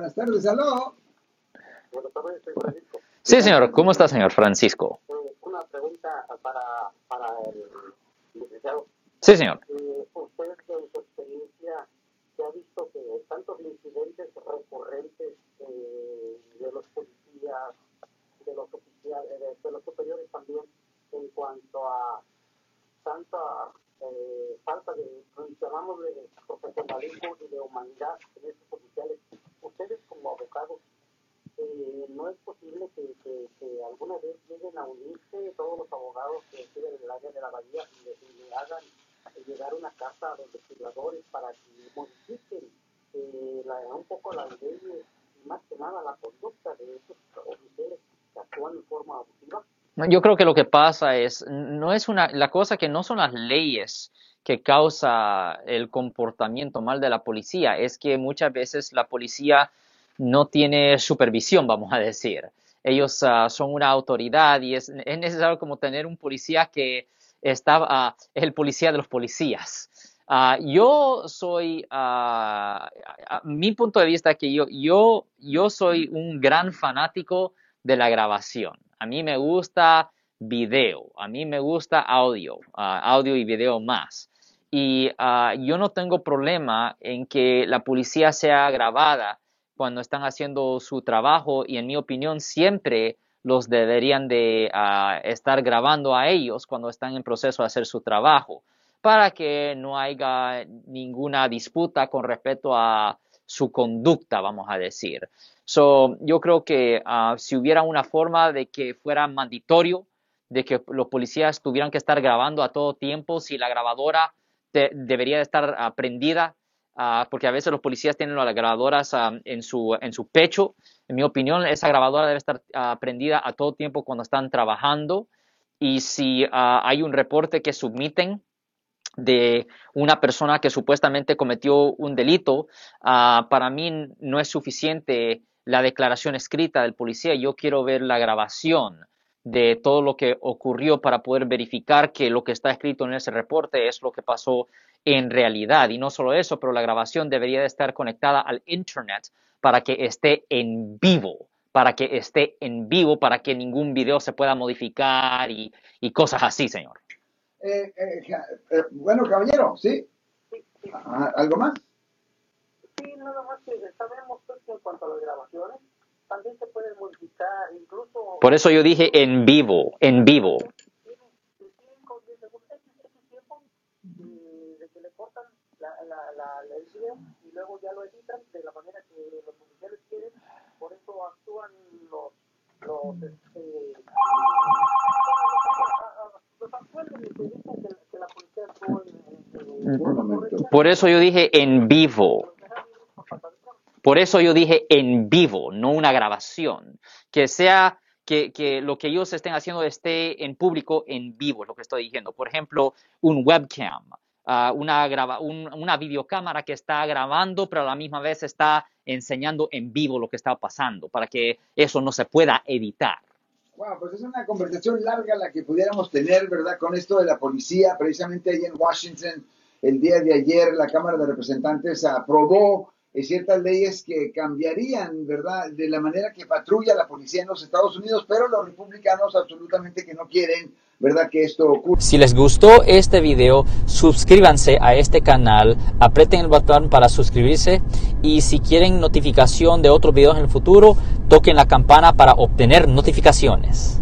buenas tardes, aló. Buenas tardes, soy Francisco. Sí, señor. ¿Cómo está, señor Francisco? Eh, una pregunta para, para el licenciado. Sí, señor. Eh, usted, en su experiencia, se ha visto que tantos incidentes recurrentes eh, de los policías, de los oficiales, de, los superiores también, en cuanto a tanta eh, falta de, llamámosle, de profesionalismo y de humanidad en estos oficiales. Ustedes como abogados, eh, no es posible que, que, que alguna vez lleguen a unirse todos los abogados que estén en el área de la bahía y le, hagan llegar una carta a los legisladores para que modifiquen eh, un poco las leyes y más que nada la conducta de estos oficiales que actúan de forma abusiva. Yo creo que lo que pasa es, no es una, la cosa que no son las leyes que causa el comportamiento mal de la policía, es que muchas veces la policía no tiene supervisión, vamos a decir. Ellos uh, son una autoridad y es, es, necesario como tener un policía que está, uh, el policía de los policías. Uh, yo soy, mi punto de vista es que yo, yo, yo soy un gran fanático de la grabación. A mí me gusta video, a mí me gusta audio, uh, audio y video más. Y uh, yo no tengo problema en que la policía sea grabada cuando están haciendo su trabajo y en mi opinión siempre los deberían de uh, estar grabando a ellos cuando están en proceso de hacer su trabajo para que no haya ninguna disputa con respecto a su conducta, vamos a decir. So, yo creo que uh, si hubiera una forma de que fuera mandatorio, de que los policías tuvieran que estar grabando a todo tiempo, si la grabadora debería estar prendida, uh, porque a veces los policías tienen las grabadoras en, su, en su pecho. En mi opinión, esa grabadora debe estar prendida a todo tiempo cuando están trabajando. Y si hay un reporte que submiten, de una persona que supuestamente cometió un delito, uh, para mí no es suficiente la declaración escrita del policía. Yo quiero ver la grabación de todo lo que ocurrió para poder verificar que lo que está escrito en ese reporte es lo que pasó en realidad. Y no solo eso, pero la grabación debería de estar conectada al Internet para que esté en vivo, para que esté en vivo, para que ningún video se pueda modificar y cosas así, señor. Eh, eh, eh, bueno, caballero, ¿sí? Sí, sí. ¿Algo más? Sí, nada más que sabemos pues, que en cuanto a las grabaciones, también se pueden modificar, incluso... Por eso yo dije en vivo, en vivo. Tienen 5, 10 segundos, ese, ese tiempo de, de que le cortan la, la, la, el video y luego ya lo editan de la manera que los oficiales quieren, por eso actúan los... los este, Por eso yo dije en vivo. Por eso yo dije en vivo, no una grabación. Que sea que, lo que ellos estén haciendo esté en público en vivo, es lo que estoy diciendo. Por ejemplo, un webcam, uh, una, una videocámara que está grabando, pero a la misma vez está enseñando en vivo lo que está pasando, para que eso no se pueda editar. Wow, pues es una conversación larga la que pudiéramos tener, ¿verdad? Con esto de la policía, precisamente ahí en Washington, el día de ayer la Cámara de Representantes aprobó ciertas leyes que cambiarían, ¿verdad?, de la manera que patrulla la policía en los Estados Unidos, pero los republicanos absolutamente que no quieren, ¿verdad?, que esto ocurra. Si les gustó este video, suscríbanse a este canal, aprieten el botón para suscribirse y si quieren notificación de otros videos en el futuro, toquen la campana para obtener notificaciones.